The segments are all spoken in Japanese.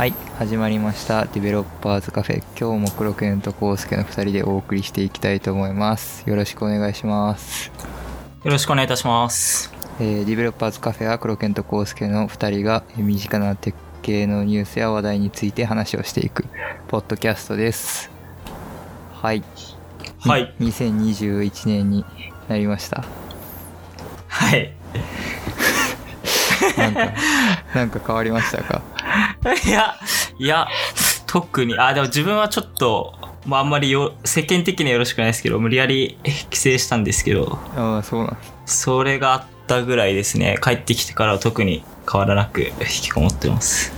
はい。始まりました。 Developers Cafe。今日も黒犬とコウスケの2人でお送りしていきたいと思います。よろしくお願いします。よろしくお願いいたします。えー Developers Cafe は黒犬とコウスケの2人がえー身近なテック系のニュースや話題について話をしていくポッドキャストです。はい。はい。2021年になりました。はい。なんかなんか変わりましたか？いや、いや、特に、あ、でも自分はちょっと、まああんまりよ世間的にはよろしくないですけど、無理やり帰省したんですけど、ああそうなんそれがあったぐらいですね。帰ってきてからは特に変わらなく引きこもってます。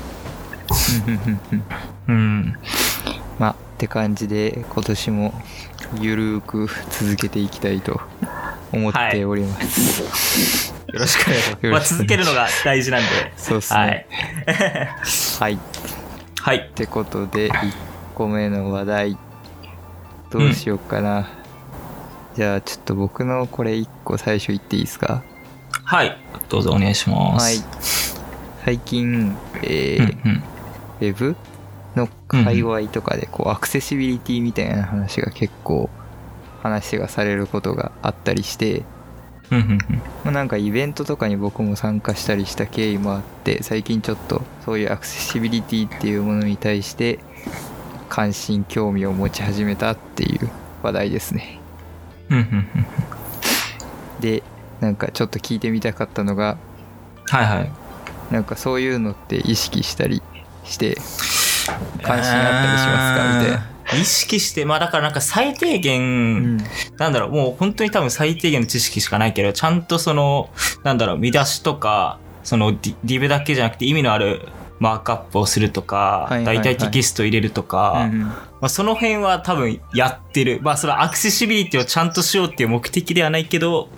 うん。まあって感じで今年もゆるーく続けていきたいと思っております、よろしくお願いします。まあ続けるのが大事なんで。そうっすはね い。はい、っはい。てことで1個目の話題どうしようかな、じゃあちょっと僕のこれ1個最初言っていいですか？はい。どうぞお願いします。はい最近えーうんうん。ウェブの界隈とかでこうアクセシビリティみたいな話が結構話がされることがあったりしてうんうんうん。まあ、なんかイベントとかに僕も参加したりした経緯もあって最近ちょっとそういうアクセシビリティっていうものに対して関心興味を持ち始めたっていう話題ですねうんうんうん。でなんかちょっと聞いてみたかったのがはいはい。なんかそういうのって意識したりして関心あったりしますか？みたいな意識して、まあだからなんか最低限、うん。なんだろう、もう本当に多分最低限の知識しかないけど、ちゃんとその、なんだろう、見出しとか、そのディディブだけじゃなくて意味のあるマークアップをするとか、はいはいはい大体テキスト入れるとか、うんうんまあ、その辺は多分やってる。まあそれはアクセシビリティをちゃんとしようっていう目的ではないけど、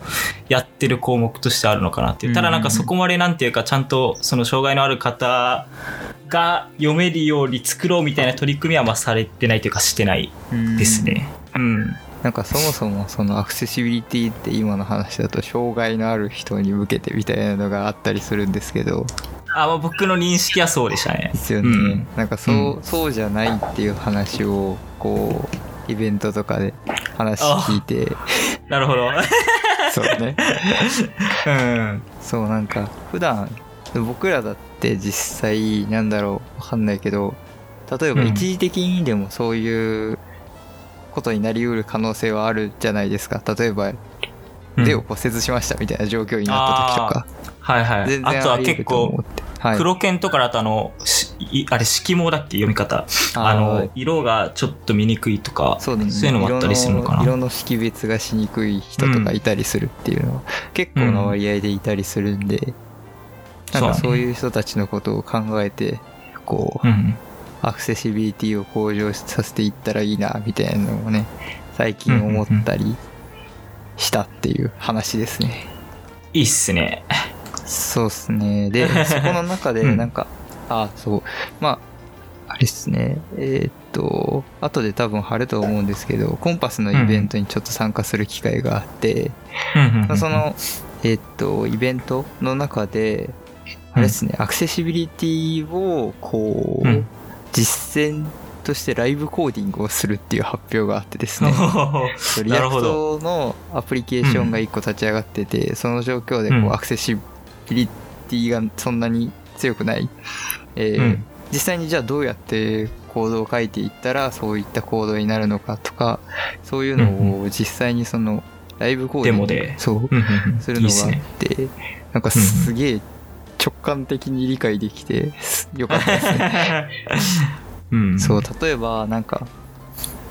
やってる項目としてあるのかなっていう。ただなんかそこまでなんていうかちゃんとその障害のある方が読めるように作ろうみたいな取り組みはまあされてないというかしてないうんですね。うん。なんかそもそもそのアクセシビリティって今の話だと障害のある人に向けてみたいなのがあったりするんですけどあ、まあ僕の認識はそうでしたね。で。すよね、うん。なんかそう,、うそうじゃないっていう話をこうイベントとかで話聞いて。なるほど。そうね。うん。そうなんか普段僕らだって実際なんだろうわかんないけど例えばうん。一時的にでもそういうことになりうる可能性はあるじゃないですか。例えば腕を骨折しましたみたいな状況になった時とか、はいはい。全然あとは結構はい、黒剣とかだとあの、あれ、色毛だっけ？読み方。ああのー、色がちょっと見にくいとか、そうだねいうのもあったりするのかな？色の識別がしにくい人とかいたりするっていうのは、結構な割合でいたりするんで、なんかそういう人たちのことを考えてこう、うん。アクセシビリティを向上させていったらいいなみたいなのをね最近思ったりしたっていう話ですね、いいっすね。そうっすね。で そこの中でうん。なんか、あそう。まああれっすね。えーっと後で多分貼ると思うんですけどコンパスのイベントにちょっと参加する機会があって、まあそ、のえーっとイベントの中であれですね、アクセシビリティをこう、うん。実践としてライブコーディングをするっていう発表があってですね。React のアプリケーションが1個立ち上がってて、その状況でこう、うん。アクセシビリティがそんなに強くない、えーうん実際にじゃあどうやってコードを書いていったらそういったコードになるのかとかそういうのを実際にそのライブコーディングデモでそうするのがあっ。てなんかすげえ直感的に理解できてすよかったですね。うん。そう例えばなんか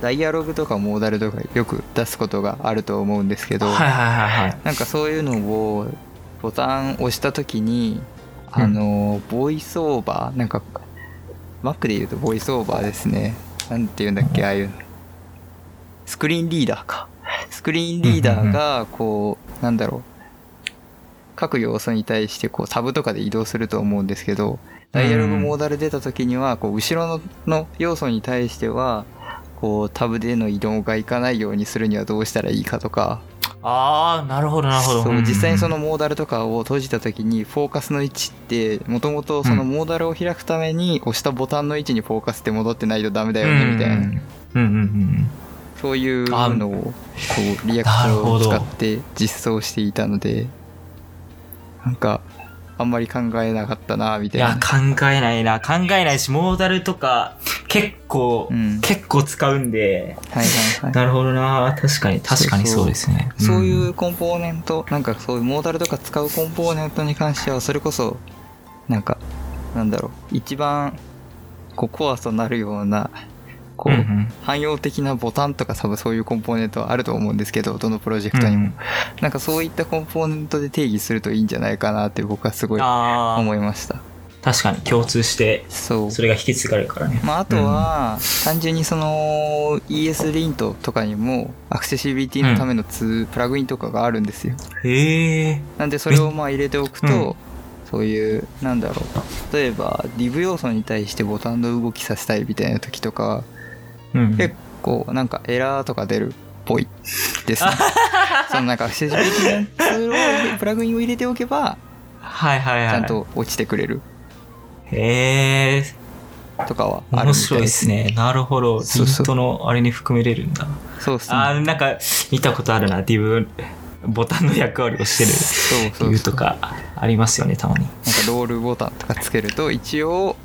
ダイアログとかモーダルとかよく出すことがあると思うんですけど、はいはいはいはい。なんかそういうのをボタン押した時にあの、ボイスオーバーなんか Mac で言うとボイスオーバーですね。なんて言うんだっけああいうの。スクリーンリーダーか。スクリーンリーダーがこうなんだろう。各要素に対してこうタブとかで移動すると思うんですけどダイアログモーダル出た時にはこう後ろのの要素に対してはこうタブでの移動がいかないようにするにはどうしたらいいかとかああなるほどなるほど。そう実際にそののモーダルとかを閉じた時にフォーカスの位置ってもともとそのモーダルを開くために押したボタンの位置にフォーカスって戻ってないとダメだよねみたいな。うんうんうん。そういうのをこうリアクションを使って実装していたのでなんかあんまり考えなかったなみたいな。いや考えないな。考えないしモーダルとか結構、うん。結構使うんではいはいはい。なるほどな。確かに確かにそうですね。そういううコンポーネント、なんかそういうモーダルとか使うコンポーネントに関しては、それこそ、なんか、なんだろう、一番、こう、コアとなるような、こう、うんうん。汎用的なボタンとか多分そういうコンポーネントはあると思うんですけど、どのプロジェクトにも。うんなんかそういったコンポーネントで定義するといいんじゃないかなって僕はすごい思いました。確かに共通してそれが引き継がれるからね。まあ、あとは、単純にその ES リントとかにもアクセシビリティのためのツープラグインとかがあるんですよ。へえ。なんでそれをまあ入れておくと、うん。そういうなんだろう。例えば div 要素に対してボタンの動きさせたいみたいな時とかうん。結構なんかエラーとか出るっぽいですね。そのなんかアクセシビリティのツールをプラグインを入れておけばはいはいはい。ちゃんと落ちてくれるへえとかはあるみた面白いでいですすね。なるほど。リそうそう。ントのあれに含めれるんだ。そうっすね。あーなんか見たことあるな。div ボタンの役割をしてる。理由とかありますよねたまに。なんかロールボタンとかつけると一応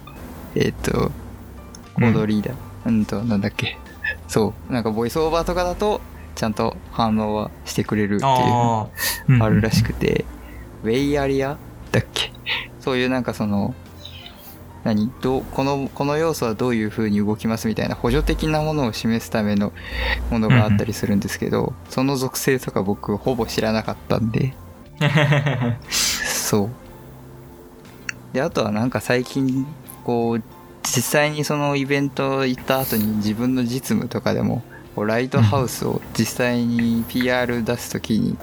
えっ、とコードリーダーうんとなんだっけ。そう。なんかボイスオーバーとかだとちゃんと反応はしてくれるっていうあるらしくて、ウェイアリアだっけ。そういうなんかその何？どう？このこの要素はどういう風に動きますみたいな補助的なものを示すためのものがあったりするんですけど、その属性とか僕ほぼ知らなかったんで。そう。であとはなんか最近こう実際にそのイベント行った後に自分の実務とかでもこうライトハウスを実際に PR 出す時に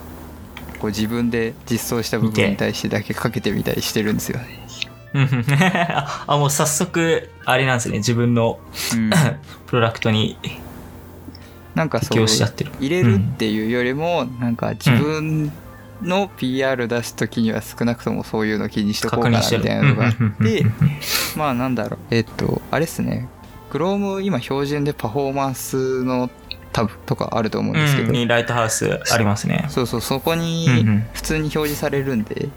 こう自分で実装した部分に対してだけかけてみたりしてるんですよね。うん。あもう早速あれなんですね。自分のうん、プロダクトになんかそう適用しちゃってる。入れるっていうよりもなんか自分の PR 出す時には少なくともそういうの気にしとこうかなみたいなのがあってまあなん。だろうえっとあれっすね Chrome 今標準でパフォーマンスのタブとかあると思うん。ですけど、うん。にライトハウスありますねそうそうそこうん。うにん。普通に表示されるん。で、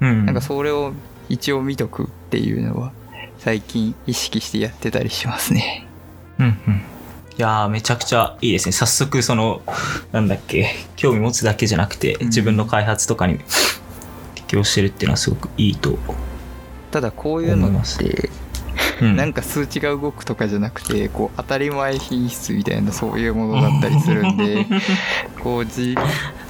うん。なん。かそれを一応見とくっていうのは最近意識してやってたりしますね。うんうん。いやーめちゃくちゃいいですね。早速そのなんだっけ興味持つだけじゃなくてうん。自分の開発とかに 適用してるっていうのはすごくいいと、ただこういうのってうん。なんか数値が動くとかじゃなくてこう当たり前品質みたいなそういうものだったりするんで こう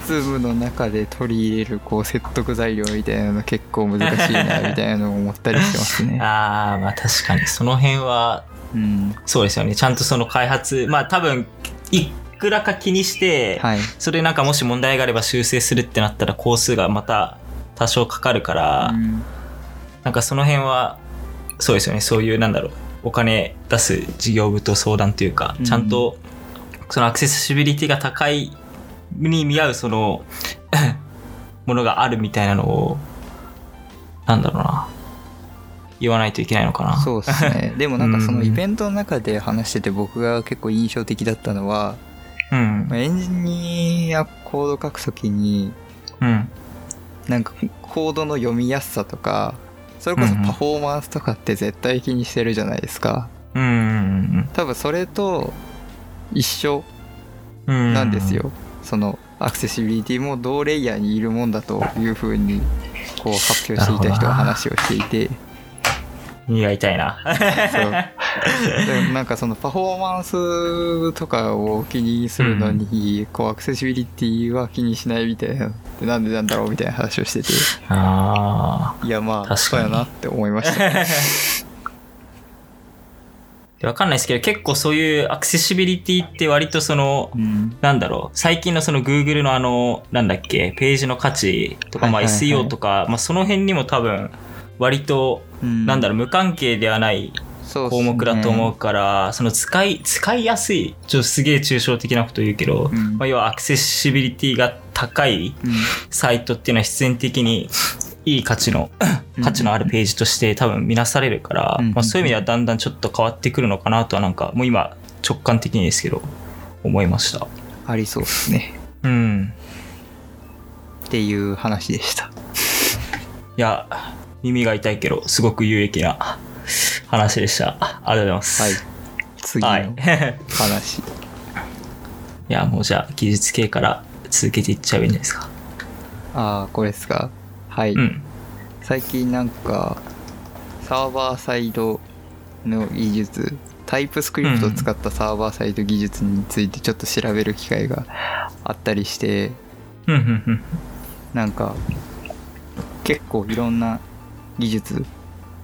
実務の中で取り入れるこう説得材料みたいなの結構難しいなみたいなのを思ったりしてますね。ああまあ確かに。その辺はうん、そうですよね。ちゃんとその開発まあ多分いくらか気にして、はい、それなんかもし問題があれば修正するってなったら工数がまた多少かかるから、うん。なんかその辺はそうですよね。そういうなんだろう。お金出す事業部と相談というか、うん。ちゃんとそのアクセシビリティが高いに見合うその ものがあるみたいなのをなんだろうな。言わないといけないのかな。そうですね。でもなんかそのうん。イベントの中で話してて僕が結構印象的だったのはうん。エンジニアコード書くときにうん。なんかコードの読みやすさとかそれこそうんうん。パフォーマンスとかって絶対気にしてるじゃないですか。うんうん多分それと一緒うんうんなんですよ、そのアクセシビリティも同レイヤーにいるもんだというふうにこう発表していた人が話をしていて。苦いたいな。そう。でもなんかそのパフォーマンスとかを気にするのに、こうアクセシビリティは気にしないみたいな。ってなんでなんだろうみたいな話をしてて。あいやまあ確かに。そうやなって思いました。あ わかんないですけど結構そういうアクセシビリティって割とそのうん。なんだろう最近のその Google のあのなんだっけページの価値とか、まあ SEO とか、まあ、その辺にも多分割とうん。なんだろう無関係ではない項目だと思うから、その使い、使いやすい、ちょっとすげえ抽象的なこと言うけど、うん。まあ、要はアクセシビリティが高いうん。サイトっていうのは必然的にいい価値の、価値のあるページとして多分見なされるから、うんまあ、そういう意味ではだんだんちょっと変わってくるのかなとはなんか、もう今直感的にですけど、思いました。ありそうですねうん。っていう話でした いや、耳が痛いけど、すごく有益な話でした。ありがとうございます。はい次のはい。話、いや、もうじゃあ、技術系から続けていっちゃえばいいんじゃないですか。ああこれですか？はい、うん。最近なんかサーバーサイドの技術タイプスクリプトを使ったサーバーサイド技術についてちょっと調べる機会があったりしてうん。なんか結構いろんな技術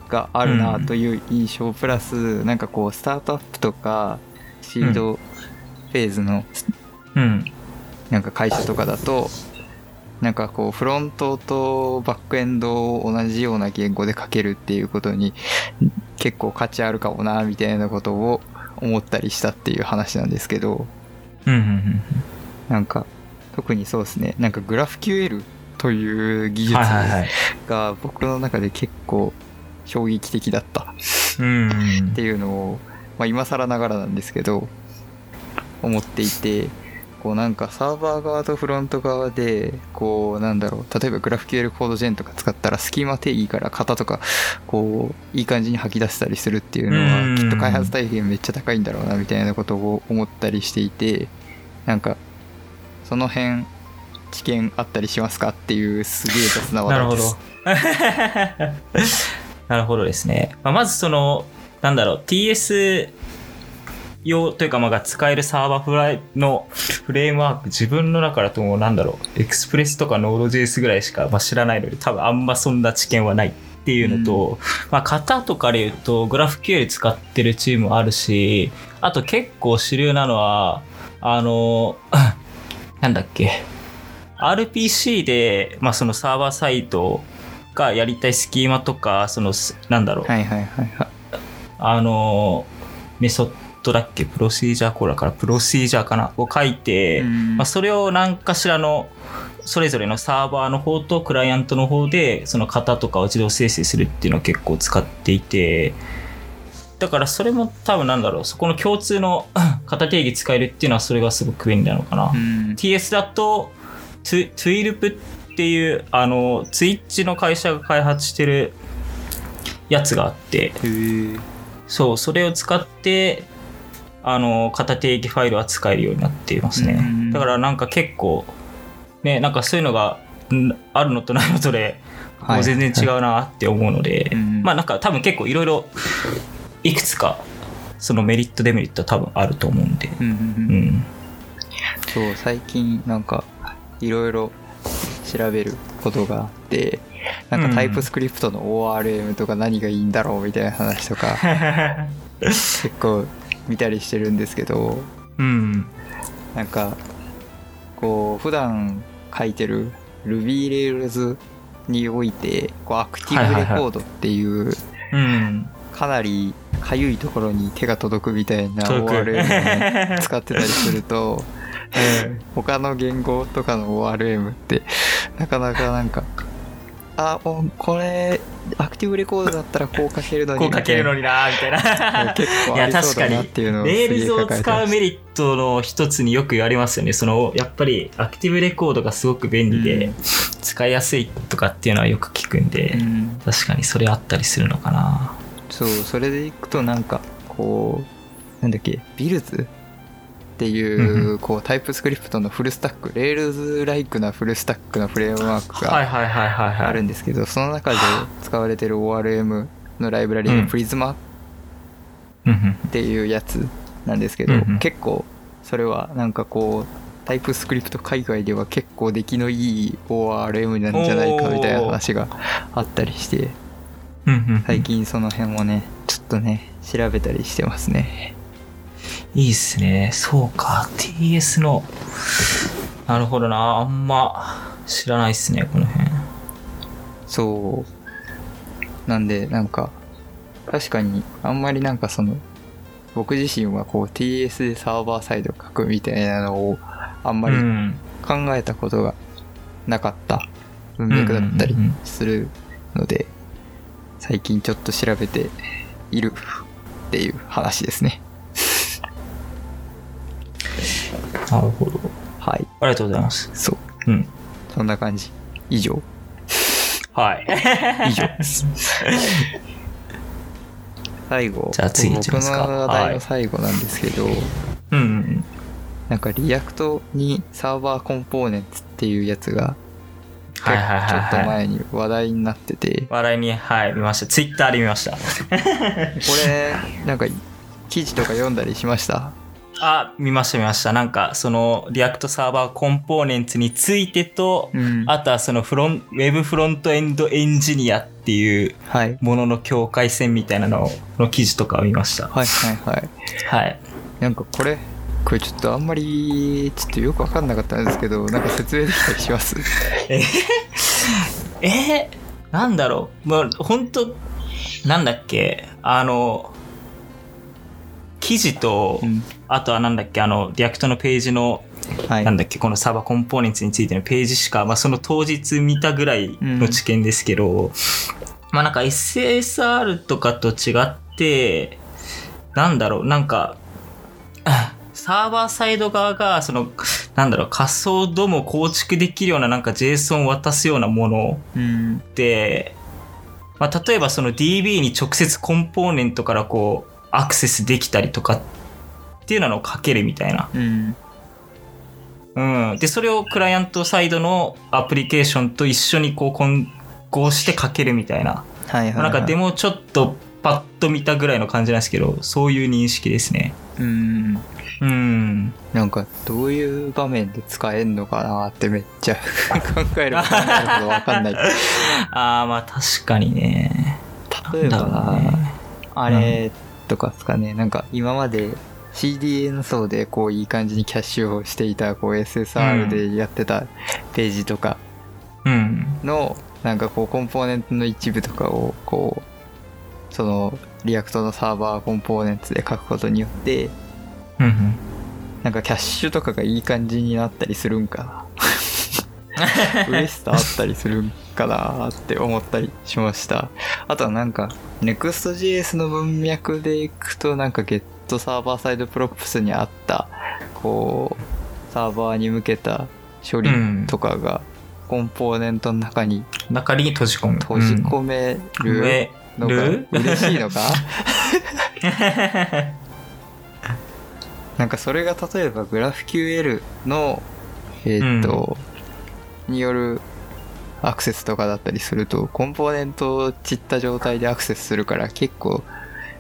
があるなという印象プラスなんかこうスタートアップとかシードフェーズのうん。なんか会社とかだとなんかこうフロントとバックエンドを同じような言語で書けるっていうことに結構価値あるかもなみたいなことを思ったりしたっていう話なんですけどうん、うん、うん。なんか特にそうですねなんかグラフ QL という技術。が僕の中で結構衝撃的だったっていうのを、まあ、今更ながらなんですけど思っていてこうなんかサーバー側とフロント側でこうなんだろう例えば GraphQL コードジェンとか使ったらスキーマ定義から型とかこういい感じに吐き出せたりするっていうのうんはきっと開発体験めっちゃ高いんだろうなみたいなことを思ったりしていてなんかその辺知見あったりしますかっていうすげえ雑な話なるほどす。なるほどですね。まあ、まずその、なんだろう、TS 用というか、まあ、が使えるサーバーフライのフレームワーク、自分の中だともうなんだろう、エクスプレスとか Node.js ぐらいしかまあ知らないので、多分あんまそんな知見はないっていうのと、まあ、型とかで言うと、GraphQL 使ってるチームもあるし、あと結構主流なのは、あの、なんだっけ、RPC で、まあ、そのサーバーサイトがやりたいスキーマとか、その、すなんだろう、はいはいはいはい。あの、メソッドだっけ、プロシージャーコーラからプロシージャーかな？を書いて、うん。まあ、それを何かしらの、それぞれのサーバーの方とクライアントの方で、その型とかを自動生成するっていうのを結構使っていて、だからそれも多分なんだろう、そこの共通の 型定義使えるっていうのはそれがすごく便利なのかな。うん。TS だと、トゥイルプっていう、あの、ツイッチの会社が開発してるやつがあって、そう、それを使って、あの、型定義ファイルは使えるようになっていますね。うん。だからなんか結構、ね、なんかそういうのがんあるのとないのとで、全然違うなって思うので、うん。まあなんか多分結構いろいろ、いくつか、そのメリットデメリットは多分あると思うんで、うんうんううん。ん。そう最近なんかいろいろ調べることがあってなんかタイプスクリプトの ORM とか何がいいんだろうみたいな話とか 結構見たりしてるんですけどうん。なんかこう普段書いてる RubyRails においてこうアクティブレコードっていううん。かなりかゆいところに手が届くみたいな ORM をね使ってたりすると 他の言語とかの ORM ってなかなかなんかあこれ Active Record だったらこう書けるのにこう書けるのにになみたいな。結構ありそうだなっていうのを Rails を使うメリットの一つによく言われますよね。その、やっぱり Active Record がすごく便利で、うん使いやすいとかっていうのはよく聞くんで、うん確かにそれあったりするのかな。そうそれでいくとなんかこうなんだっけ Blitz？っていううこう TypeScript のフルスタック Rails like なフルスタックのフレームワークが。あるんですけど、その中で使われてる ORM のライブラリうん。の Prisma っていうやつなんですけど、結構それはなんかこう TypeScript 海外では結構出来のいい ORM なんじゃないかみたいな話があったりして最近その辺もねちょっとね調べたりしてますねいいっすね。そうか。TS の、なるほどな。あんま知らないっすね、この辺。そうなんでなんか確かにあんまりなんかその僕自身はこう TS でサーバーサイド書くみたいなのをあんまりうん考えたことがなかった文脈だったりするので最近ちょっと調べているっていう話ですねなるほど。はいありがとうございます。そううん。そんな感じ以上はい。以上です最後じゃあ次行きますか僕の話題の最後なんですけど、うんうんなんか React に Server Components っていうやつがはいはいはいちょっとはい。前に話題になってて、笑いに、はい、見ました。ツイッターで見ました。これなんか記事とか読んだりしました？あ、見ました見ました。なんか、その、 React Server Components についてと、うんあとはそのフロン、ウェブフロントエンドエンジニアっていうはいものの境界線みたいなのの記事とかを見ました。はいはいはいはい。なんかこれこれちょっとあんまりちょっとよく分かんなかったんですけどなんか説明できたりします？え？え？ーなんだろう。まあ、本当なんだっけ、あの、記事と、うんあとはなんだっけ、あの、 React のページの、はい。なんだっけ、この Server Components についてのページしか、まあ、その当日見たぐらいの知見ですけど、まあなんか SSR とかと違って、なんだろう、なんか、あ サーバーサイド側が、その、なんだろう、仮想ドムを構築できるようななんか JSON を渡すようなものうん。で、まあ、例えばその DB に直接コンポーネントからこうアクセスできたりとかっていうのをかけるみたいな。うんうん。で、それをクライアントサイドのアプリケーションと一緒にこう混合してかけるみたいな。はいはい、はい、なんかデモちょっとパッと見たぐらいの感じなんですけど、そういう認識ですね。うんうん。なんかどういう場面で使えんのかなってめっちゃ考えれば考えるほど分かんない ああ、まあ確かにね。例えばねあれとかですかね、なんか今まで CDN 層でこういい感じにキャッシュをしていたこう SSR でやってたページとかうん。のなんかこうコンポーネントの一部とかをこうその React の Server Components で書くことによってうんうん。なんかキャッシュとかがいい感じになったりするんかな嬉しさあったりするんかなって思ったりしましたあとはなんか Next.js の文脈でいくとなんか Get サーバーサイドプロップスにあったこうサーバーに向けた処理とかがコンポーネントの中に中に閉じ込む。閉じ込めるめのがる？嬉しいのか？なんかそれが例えば GraphQL のえーっと、によるアクセスとかだったりするとコンポーネントを散った状態でアクセスするから結構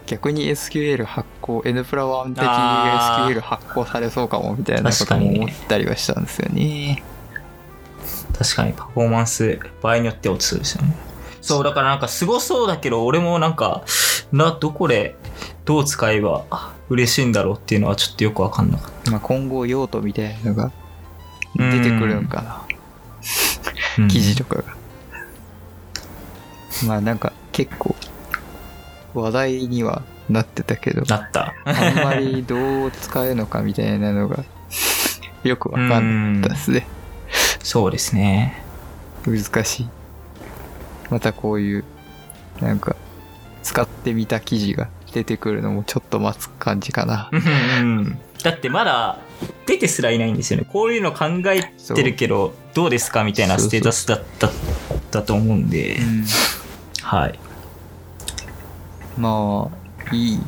逆に SQL 発行 N プラ1的あー SQL 発行されそうかもみたいなことも思ったりはしたんですよね。確かにパフォーマンス場合によって落ちそうですよねそうだからなんかすごそうだけど俺もなんかなどこでどう使えば嬉しいんだろうっていうのはちょっとよくわかんなかっまあ、今後用途みたいなのが出てくるんかな。記事とかが。まあなんか結構話題にはなってたけど、なった。あんまりどう使えるのかみたいなのが よくわかんったですね。そうですね。難しい。またこういう、なんか、使ってみた記事が出てくるのもちょっと待つ感じかな。うんだってまだ出てすらいないんですよね。こういうの考えてるけどどうですかみたいなステータスだっただと思うんで。うん。はいまあ、いい、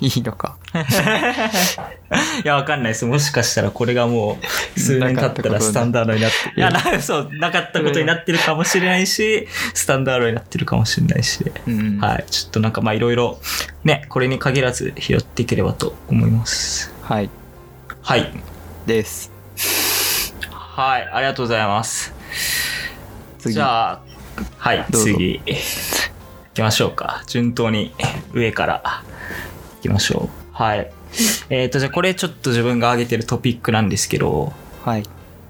いいのか。いや、わかんないです。もしかしたらこれがもう数年経ったらスタンダードになって、いや、なそう、なかったことになってるかもしれないし、スタンダードになってるかもしれないし、うん。はい。ちょっとなんかまあいろいろ、ね、これに限らず拾っていければと思います。はい。はい。です。はい、ありがとうございます。次。じゃあ、はい、次、行きましょうか。順当に上から行きましょう。はい。えっ、と、じゃあこれちょっと自分が挙げてるトピックなんですけど、はい。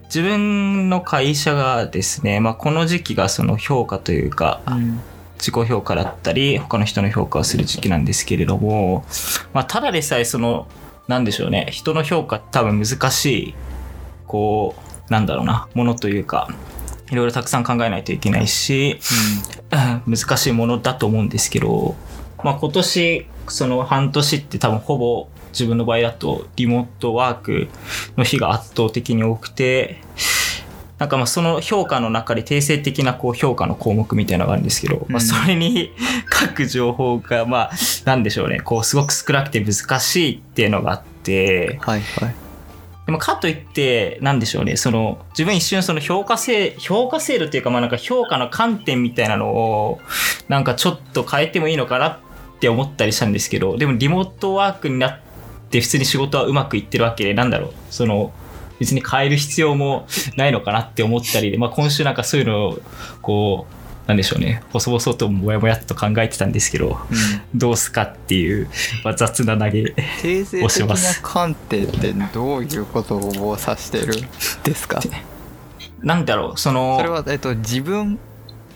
自分の会社がですね、まあ、この時期がその評価というか、うん。自己評価だったり、他の人の評価をする時期なんですけれども、まあ、ただでさえその、なんでしょうね、人の評価多分難しい、こう、なんだろうな、ものというか、いろいろたくさん考えないといけないし、難しいものだと思うんですけど、まあ、今年、その半年って多分ほぼ自分の場合だとリモートワークの日が圧倒的に多くて、なんかまあその評価の中で定性的なこう評価の項目みたいなのがあるんですけど、まあそれに 書く情報がまあなんでしょうね、こうすごく少なくて難しいっていうのがあって、はいはいでもかといって、なんでしょうね、その自分一瞬その評価制、評価制度っていうかまあなんか評価の観点みたいなのをなんかちょっと変えてもいいのかなって思ったりしたんですけど、でもリモートワークになって普通に仕事はうまくいってるわけで、なんだろう、その別に変える必要もないのかなって思ったりで、まあ今週なんかそういうのをこう、なんでしょうね、細々ともやもやっと考えてたんですけど、うんどうすかっていう、まあ、雑な投げ。定性押します観点ってどういうことを指してるんですか？なんだろう、その、それは、えっと、自分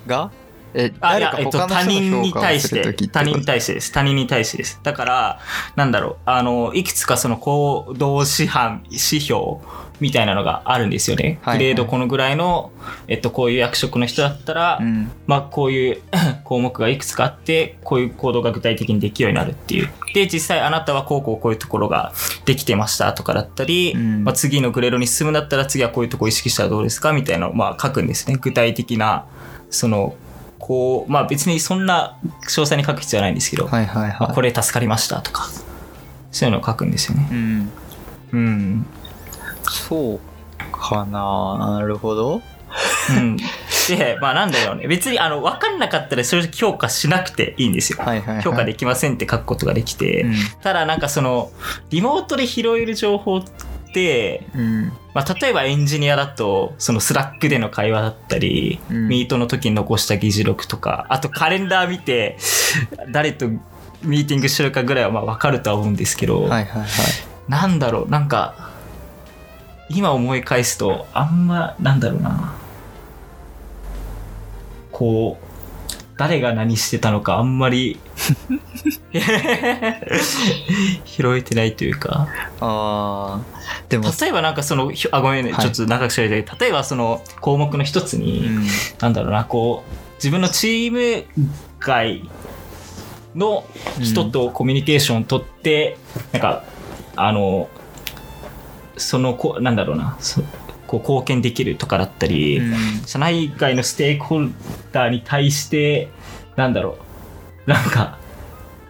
がえあ、い誰か、やえっと、他の他人人の評価をに対してする他人に対してです。他人に対してです。だから、なんだろう、あの、いくつかその行動指範、指標みたいなのがあるんですよね。はいはいグレードこのぐらいの、えっと、こういう役職の人だったら、うんまあ、こういう 項目がいくつかあって、こういう行動が具体的にできるようになるっていう。で、実際あなたはこうこうこういうところができてましたとかだったり、うんまあ、次のグレードに進むんだったら次はこういうとこ意識したらどうですかみたいなのをまあ書くんですね。具体的な、その、こう、まあ別にそんな詳細に書く必要はないんですけど、はいはいまあ、はこれ助かりましたとか、そういうのを書くんですよねい。。うん。うん。そうかななるほど。うん。で、まあなんだろうね。別にあの、分かんなかったら正直評価しなくていいんですよ。はいはい、はい。評価できませんって書くことができて、うんただなんかそのリモートで拾える情報って、うん。まあ、例えばエンジニアだとその Slack での会話だったり、うん Meet の時に残した議事録とかあとカレンダー見て誰とミーティングしてるかぐらいはまあ分かるとは思うんですけど、はいはいはい。なんだろうなんか今思い返すとあんまなんだろうなこう誰が何してたのかあんまり 拾えてないというかああ。でも、例えばなんかそのあごめんね、はいちょっと長くしゃべりたい例えばその項目の一つに、うん。なんだろうなこう自分のチーム外の人とコミュニケーションを取って、なんかあのそのこなんだろうなそこう貢献できるとかだったり、うん。社内外のステークホルダーに対してなんだろう。なんか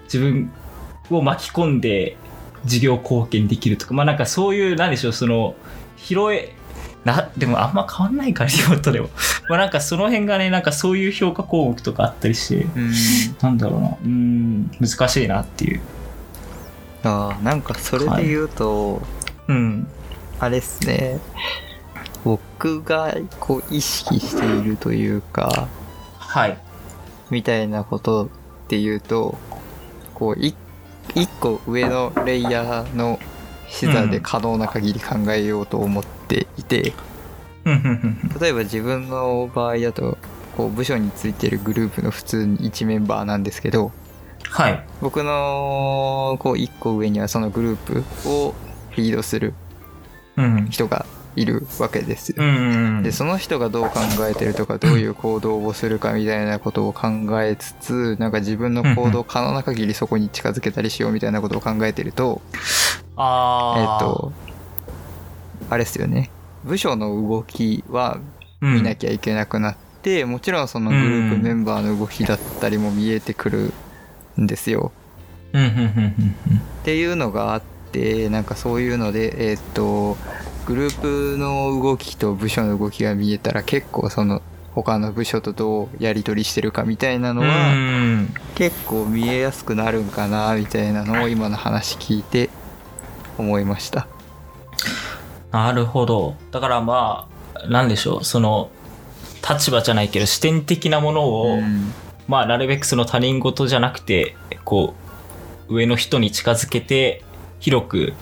自分を巻き込んで事業貢献できるとか。まあなんかそういうなんでしょうその拾えなでもあんま変わんないからリモートでも。まあなんかその辺がねなんかそういう評価項目とかあったりしてうん。なんだろうな。うん。難しいなっていう。ああ、なんかそれで言うと、うん。あれっすね。僕がこう意識しているというか、はい。みたいなことっていうと、こう、い一個上のレイヤーの視座で可能な限り考えようと思っていて、例えば自分の場合だと、こう部署についてるグループの普通に1メンバーなんですけど、はい。僕のこう1個上にはそのグループをリードするうん。人がいるわけですよ。うんうんでその人がどう考えてるとかどういう行動をするかみたいなことを考えつつなんか自分の行動を可能な限りそこに近づけたりしようみたいなことを考えてるとえっ、ああとあれですよね。部署の動きはうん見なきゃいけなくなって、もちろんそのグループメンバーの動きだったりも見えてくるんですよ。うん。うん。うん。うん。っていうのがあってなんかそういうのでえーっとグループの動きと部署の動きが見えたら結構その他の部署とどうやり取りしてるかみたいなのうんはうん結構見えやすくなるんかなみたいなのを今の話聞いて思いました。なるほど。だからまあ、なんでしょう、その、立場じゃないけど、視点的なものを、うんまあ、なるべくその他人事じゃなくて、こう、上の人に近づけて、広く、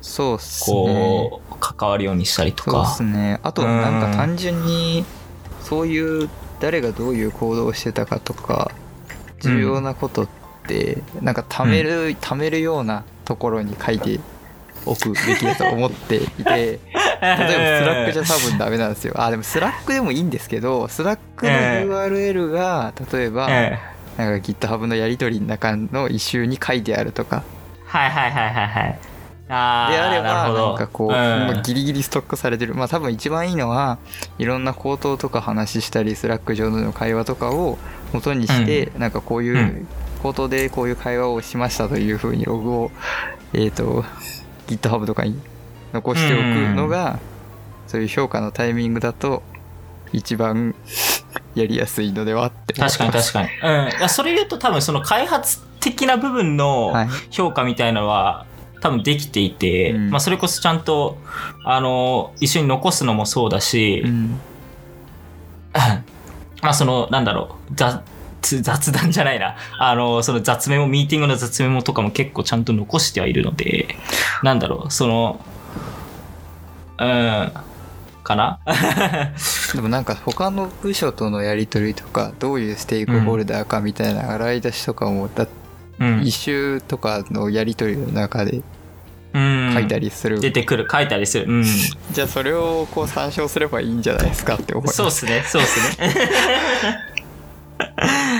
そうっすね。こう、関わるようにしたりとかそうっ。すね。あとうんなんか単純にそういう誰がどういう行動をしてたかとか重要なことって、なんか貯める、貯めるようなところに書いておくべきだと思っていて 例えばスラックじゃ多分ダメなんですよあでも Slack でもいいんですけど Slack のええ URL が例えば、ええなんか GitHub のやり取りの中の issue に書いてあるとかはいはいはいはいはい。あーであればなんかこう、うん。まあギリギリストックされてる。まあ多分一番いいのはいろんな口頭とか話したり Slack 上での会話とかを元にして、なんかこういううん。口頭でこういう会話をしましたというふうにログをえっ、と GitHub とかに残しておくのが、そういう評価のタイミングだと一番 やりやすいのではって。確かに確かに。うん。いやそれ言うと多分その開発的な部分のはい。評価みたいなのは多分できていて、うんまあそれこそちゃんと、あの、一緒に残すのもそうだし、うん まあその、なんだろう、雑雑談じゃないな。あの、その雑メモ、ミーティングの雑メモとかも結構ちゃんと残してはいるので、なんだろう、その、うん、かな？でもなんか他の部署とのやり取りとかどういうステークホルダーかみたいな洗い出しとかもだうん。一周とかのやり取りの中でうん書いたりする、出てくる、書いたりする。うん。じゃあそれをこう参照すればいいんじゃないですかって思いますそうっすね、そうっすね。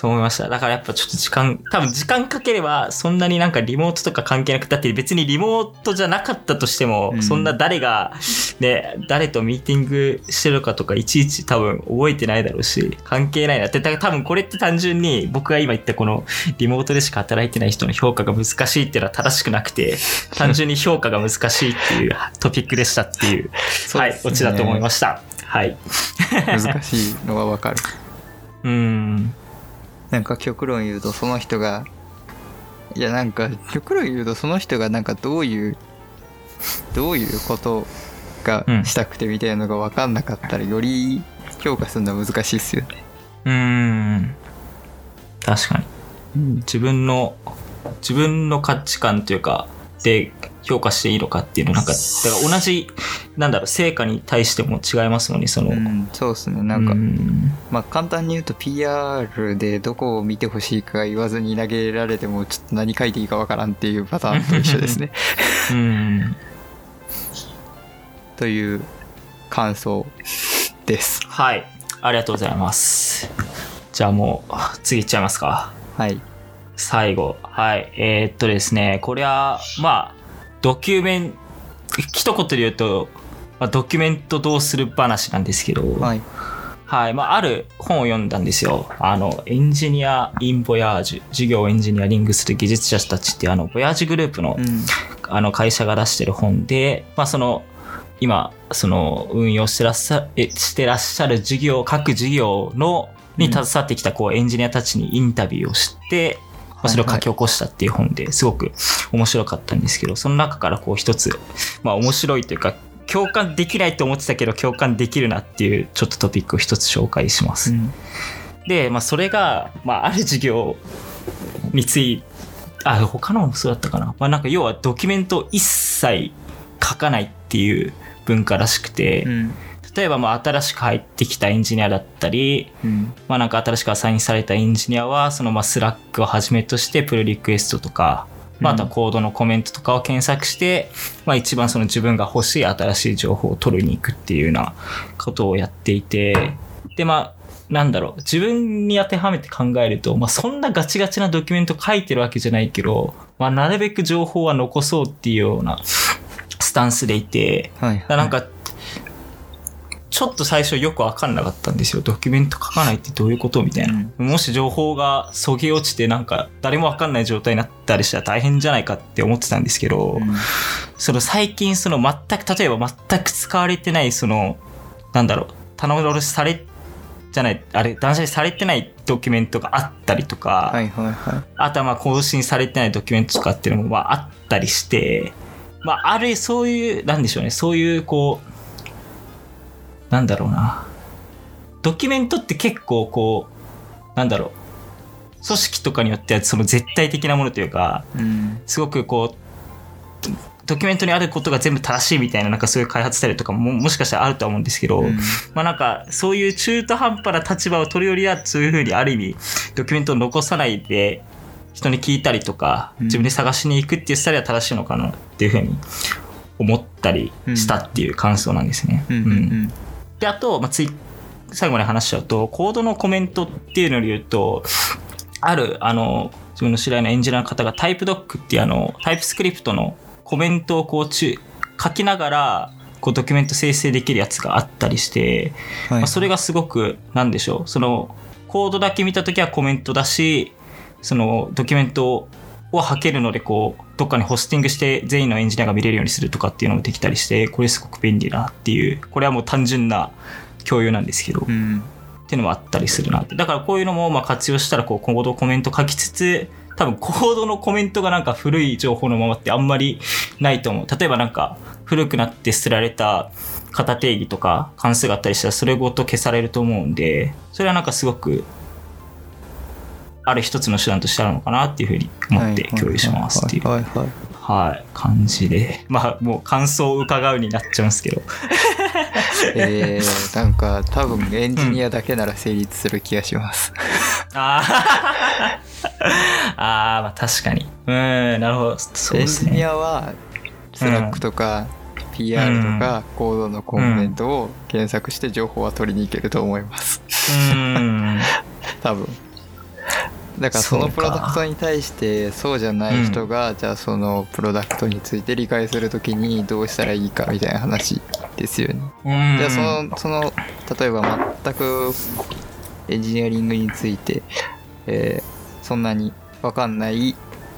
そう思いました。だからやっぱちょっと時間、多分時間かければそんなになんかリモートとか関係なく、だって別にリモートじゃなかったとしても、うんそんな誰が、ね、誰とミーティングしてるかとかいちいち多分覚えてないだろうし、関係ないなって。だから多分これって単純に僕が今言ったこのリモートでしか働いてない人の評価が難しいっていうのは正しくなくて、単純に評価が難しいっていう トピックでしたっていう、はいそうです、ねオチだと思いました。はい。難しいのはわかるうん。なんか極論言うとその人がいやなんか極論言うとその人がなんかどういうどういうことがうんしたくてみたいなのが分かんなかったらより評価するのは難しいっすよねうーん。確かに。自分の、自分の価値観というか、で評価していいのかっていうのなんか、だから同じ、なんだろう、成果に対しても違いますもんね、その。うんそうっすねなんか、うんまあ簡単に言うと PR でどこを見てほしいか言わずに投げられてもちょっと何書いていいかわからんっていうパターンと一緒ですね うん。という感想ですはい。ありがとうございます。じゃあもう、次いっちゃいますか。はい最後。はい。えーっとですね、これは、まあ、ドキュメン、一言で言うと、まあ、ドキュメントどうする話なんですけど、はいはい。まあ、ある本を読んだんですよ。あの、エンジニア・イン・ボヤージュ、事業をエンジニアリングする技術者たちっていう、あの、ボヤージュグループの、うんあの、会社が出してる本で、まあ、その、今、その、運用してらっしゃえしてらっしゃる事業、各事業の、に携わってきた、こう、エンジニアたちにインタビューをして、まあ、それを書き起こしたっていう本ですごく面白かったんですけど、その中からこう一つ、まあ面白いというか、共感できないと思ってたけど共感できるなっていうちょっとトピックを一つ紹介します。うんで、まあそれが、まあある事業についあ、他のもそうだったかな。まあなんか要はドキュメントを一切書かないっていう文化らしくて、うん例えばまあ新しく入ってきたエンジニアだったり、うん。まあなんか新しくアサインされたエンジニアは、そのまあ Slack をはじめとして pull request とか、まああとはコードのコメントとかを検索して、まあ一番その自分が欲しい新しい情報を取りに行くっていうようなことをやっていて、でまあ、なんだろう、自分に当てはめて考えると、まあそんなガチガチなドキュメント書いてるわけじゃないけど、まあなるべく情報は残そうっていうようなスタンスでいて、はい。だからなんか、ちょっと最初よくわかんなかったんですよ。ドキュメント書かないってどういうことみたいな。もし情報がそげ落ちてなんか誰もわかんない状態になったりしたら大変じゃないかって思ってたんですけど、うんその最近その全く、例えば全く使われてないその、なんだろう、頼み下ろしされ、じゃない、あれ、断捨離されてないドキュメントがあったりとか、はいはいはあとはまあ更新されてないドキュメントとかっていうのもまああったりして、まああるそういう、なんでしょうね、そういうこう、なんだろうな。ドキュメントって結構こう、なんだろう、組織とかによってはその絶対的なものというか、いうん。すごくこう、ドキュメントにあることが全部正しいみたいな、なんかそういう開発スタイルとかももしかしたらあるとは思うんですけど、うん。まあなんかそういう中途半端な立場を取るよりは、そういうふうにある意味、ドキュメントを残さないで、人に聞いたりとか、うん。自分で探しに行くっていうスタイルは正しいのかなっていうふうに思ったりしたっていう感想なんですね。うんうん。うんで、あと、まあ、つい、最後に話しちゃうと、コードのコメントっていうので言うと、ある、あの、自分の知り合いのエンジニアの方がタイプドックっていうあの、タイプスクリプトのコメントをこう中、書きながら、こうドキュメント生成できるやつがあったりして、はいまあ、それがすごく、なんでしょう、その、コードだけ見たときはコメントだし、そのドキュメントを吐けるので、こう、どっかにホスティングして全員のエンジニアが見れるようにするとかっていうのもできたりして、これすごく便利だなっていう、これはもう単純な共有なんですけど、うんっていうのもあったりするなって。だからこういうのもまあ活用したら、こう、コードコメント書きつつ、多分コードのコメントがなんか古い情報のままってあんまりないと思う。例えばなんか古くなって捨てられた型定義とか関数があったりしたらそれごと消されると思うんで、それはなんかすごくある一つの手段としてあるのかなっていうふうに思って共有しますっていう、はいはいはいはい、感じで。まあもう感想を伺うになっちゃうんですけど。えー、なんか多分エンジニアだけなら成立する気がします。ああ。ああ、まあ確かに。うん、なるほど。そうエンですジニね。アはスラックとか PR とかコードのコメントを検索して情報は取りに行けると思います。うん。多分。だからそのプロダクトに対してそうじゃない人が、じゃあそのプロダクトについて理解するときにどうしたらいいかみたいな話ですよね。うん。じゃあそのその例えば全くエンジニアリングについて、えーそんなに分かんない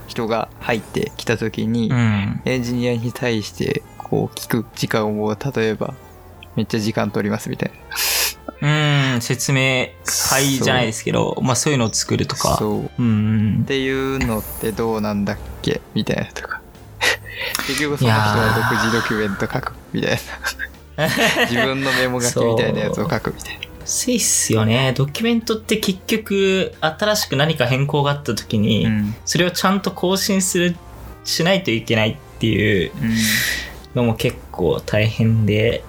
人が入ってきた時に、うん。エンジニアに対してこう聞く時間を例えばめっちゃ時間取りますみたいうん。説明会じゃないですけど、まあそういうのを作るとなか。そううんっ。ていうのってどうなんだっけ？みたいなとか 結局その人は独自ドキュメント書くみたいな 自分のメモ書きみたいなやつを書くみたいなそうっすよね。ドキュメントって結局、新しく何か変更があった時に、うんそれをちゃんと更新する、しないといけないっていうのも結構大変で。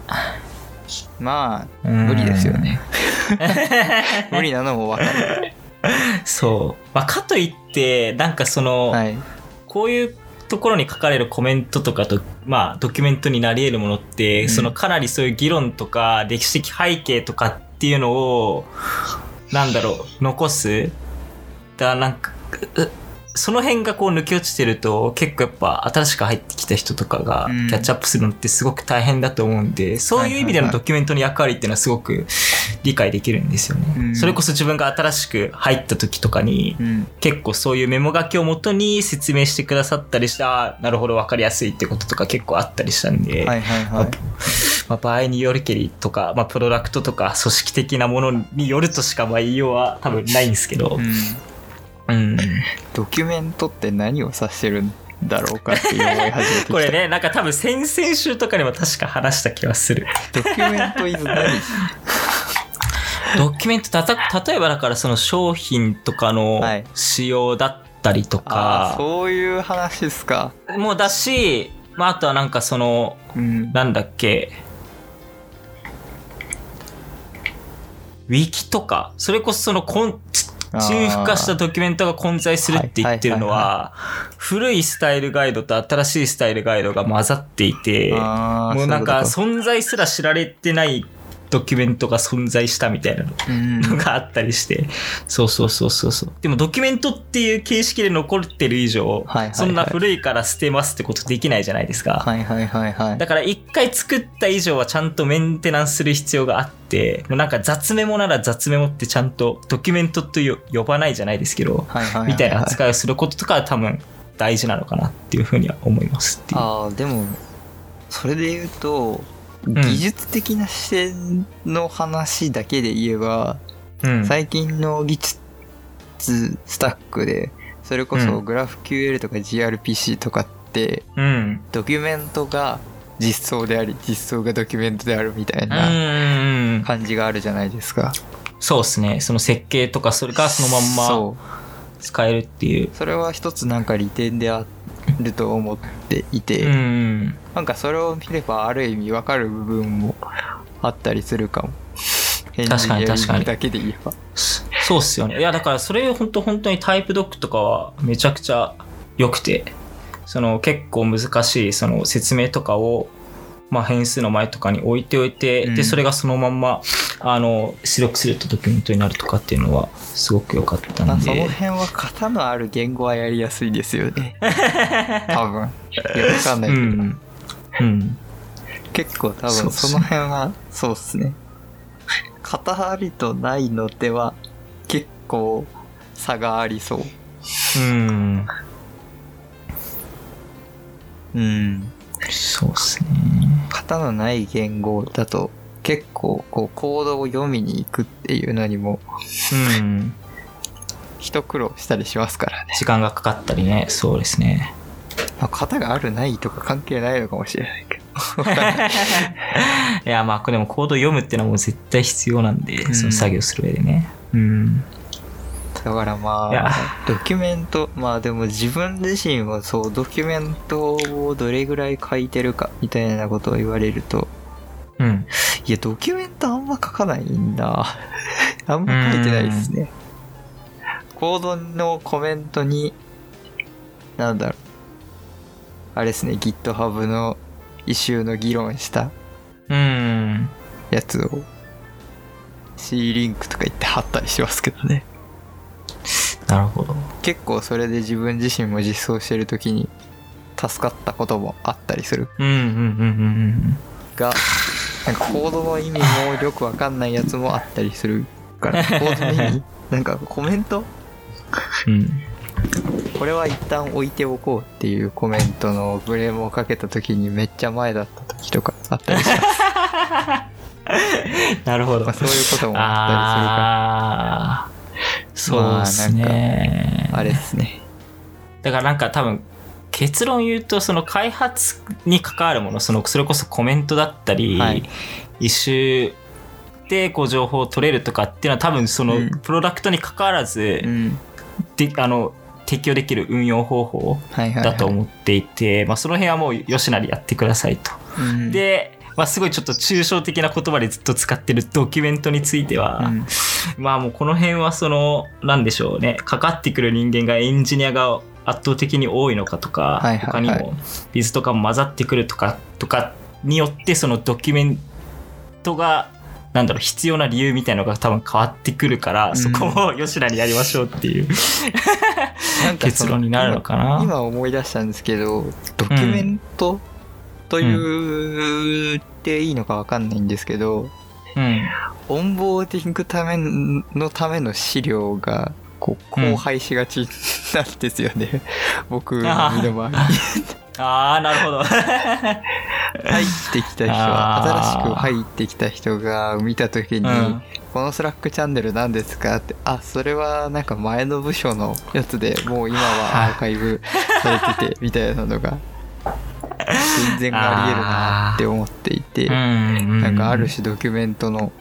まあうん無理ですよね。無理なのも分かる。そう。まあ、かといって、なんかその、はい。こういうところに書かれるコメントとかと、まあ、ドキュメントになり得るものって、うん。そのかなりそういう議論とか、歴史的背景とかっていうのを、なんだろう、残す？だなんか、うその辺がこう抜け落ちてると、結構やっぱ新しく入ってきた人とかがうん。キャッチアップするのってすごく大変だと思うんで、そういう意味でのドキュメントの役割っていうのはすごく理解できるんですよね。うん。それこそ自分が新しく入った時とかに、うん。結構そういうメモ書きをもとに説明してくださったりしたあーなるほど分かりやすいってこととか結構あったりしたんで、まあ、場合によるけりとか、まあ、プロダクトとか組織的なものによるとしかまあ言いようは多分ないんですけど。う、んうん、ドキュメントって何を指してるんだろうかって思い始めてこれねなんか多分先々週とかにも確か話した気がする。ドキュメントイズ何？ドキュメントたた例えばだからその商品とかのはい。仕様だったりとあか。あ、そういう話ですか。もうだし、まあ、あとはなんかそのうん。なんだっけ、ウィキとか、それこそそのコン、中腹化したドキュメントが混在するって言ってるのは古いスタイルガイドと新しいスタイルガイドが混ざっていて、もうなんか存在すら知られてないドキュメントが存在したみたいなのがあったりして、そうそうそうそうそう。でもドキュメントっていう形式で残ってる以上、はいはいはいそんな古いから捨てますってことできないじゃないですか。はいはいはいはいだから一回作った以上はちゃんとメンテナンスする必要があって、もうなんか雑メモなら雑メモってちゃんとドキュメントとよ呼ばないじゃないですけど、はいはいはいはいみたいな扱いをすることとかは多分大事なのかなっていうふうには思います。ああでもそれで言うとん技術的な視点の話だけで言えば、うん。最近の技術スタックでそれこそうん GraphQL とか gRPC とかってうん。ドキュメントが実装であり実装がドキュメントであるみたいうんな。感じがあるじゃないですか。そうですね。その設計とかそれがそのまんま使えるっていう。それは一つなんか利点であっると思っていて、うん。なんかそれを見ればある意味わかる部分もあったりするかも。エンジニアリングだけで言えば。そそうっすよね。いや、だからそれ本当本当にタイプドックとかはめちゃくちゃ良くて、その結構難しいその説明とかを、まあ変数の前とかに置いておいて、うんで、それがそのまんま、あの、出力するとドキュメントになるとかっていうのはすごく良かったんで。まあその辺は型のある言語はやりやすいですよね。多分。いや、わかんないうけど。ん。うん。結構多分その辺はそうっすね。型ありとないのでは結構差がありそう。うん。うん。そうっすね。型のない言語だと結構こうコードを読みに行くっていうのにもうん。一苦労したりしますからね。時間がかかったりね、そうですね。まあ、型があるないとか関係ないのかもしれないけど。いや、まあ、でもコード読むってのはもう絶対必要なんで、うんその作業する上でね。うん。だからまあ、ドキュメント、まあでも自分自身はそう、ドキュメントをどれぐらい書いてるかみたいなことを言われると、うん。いや、ドキュメントあんま書かないんだ。あんま書いてないですね。コードのコメントに、なんだろう。あれですね、GitHub のイシューの議論したうん。やつを C リンクとか言って貼ったりしますけどね。なるほど。結構それで自分自身も実装してる時に助かったこともあったりするうんうんうんうんが、なんかコードの意味もよくわかんないやつもあったりするから、コードの意味？なんかコメント？うん。うん。これは一旦置いておこうっていうコメントのブレームをかけた時にめっちゃ前だった時とかあったりします。なるほど。まあそういうこともあああー。そうですね。ったりするから、あれですね。だからなんか多分、結論言うと、その開発に関わるもの、その、それこそコメントだったり、はい一周でこう情報を取れるとかっていうのは多分そのうんプロダクトに関わらず、うん。であの適用できる運用方法はいはい、はい。だと思っていて、まあ、その辺はもうよしなりやってくださいと。うん、で、まあ、すごいちょっと抽象的な言葉でずっと使ってるドキュメントについては、うん、まあもうこの辺はそのなんでしょうねかかってくる人間がエンジニアが圧倒的に多いのかとか、はいはいはい他にもビズとかも混ざってくるとかとかによってそのドキュメントがなんだろう必要な理由みたいのが多分変わってくるから、うんそこも 吉田にやりましょうっていうなん結論になるのかな？今思い出したんですけど、ドキュメントというっていいのかわかんないんですけど、うんオンボーディングためのための資料が、こう、荒廃しがちなんですよね。僕の身の回りに。ああなるほど。入ってきた人は、新しく入ってきた人が見た時に、うん。このスラックチャンネル何ですか？って、あ、それはなんか前の部署のやつでもう今はアーカイブされてて、みたいなのが、全然あり得るなって思っていて、うんなんかある種ドキュメントの、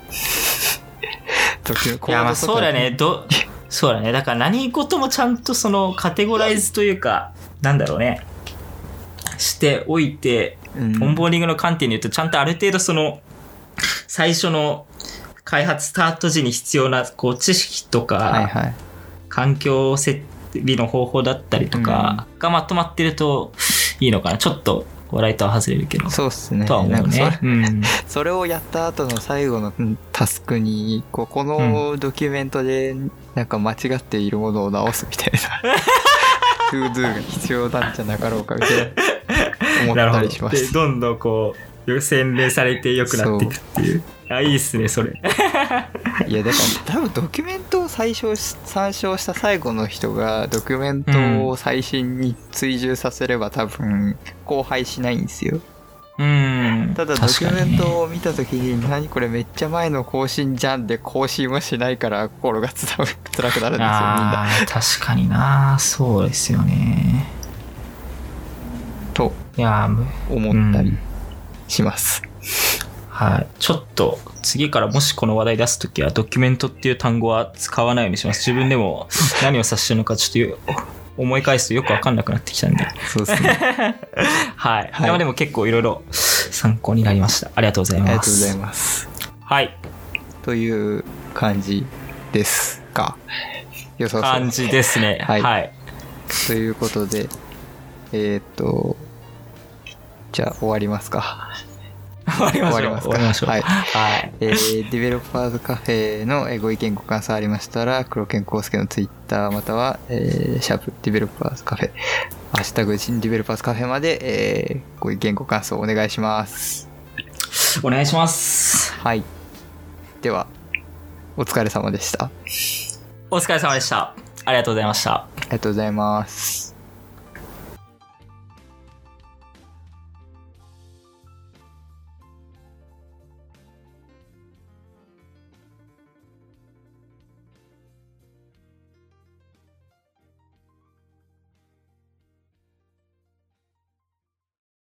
ドキュコいやまあそうだね。どそうだね。だから何事もちゃんとそのカテゴライズというかなんだろうねしておいてうん。オンボーディングの観点で言うとちゃんとある程度その最初の開発スタート時に必要なこう知識とか、はいはい。環境設備の方法だったりとかがまとまってるといいのかな。ちょっと話題とは外れるけど。そうっすね。とは思うんなかそ。うん。それをやった後の最後のうんタスクに、こうこのドキュメントでなんか間違っているものを直すみたいな、TODO が必要なんじゃなかろうかみたいな、思なるほどったりしま。ですど。んどんこう洗練されて良くなっていくっていう。あいいっすねそれ。いや、だから多分ドキュメントを最初し参照した最後の人がドキュメントを最新に追従させれば多分荒廃しないんですよ。うん。ただドキュメントを見た時に、何これめっちゃ前の更新じゃんで更新はしないから心がつら辛くなるんですよ、みんな。確かになそうですよね。といや思ったりうんします。はいちょっと次からもしこの話題出すときはドキュメントっていう単語は使わないようにします自分でも何を指してるのかちょっとよ思い返すとよくわかんなくなってきたんで。そうですね。はい。はいでもでも結構いろいろ参考になりました。ありがとうございます。ありがとうございます。はい。という感じですか？よさそう感じですね。ははいい。はい。ということで、えーっと、じゃあ終わりますか。終わりましょう。終わりますか終わりましょう。はいはい。えー Developers Cafe のえーご意見ご感想ありましたら、黒健康介のツイッターまたは、えーシャープ Developers Cafe、ハッシュタグ Developers Cafe まで、えーご意見ご感想お願いします。お願いします。はい。では、お疲れ様でした。あお疲れ様でした。ありがとうございました。りがとうございます。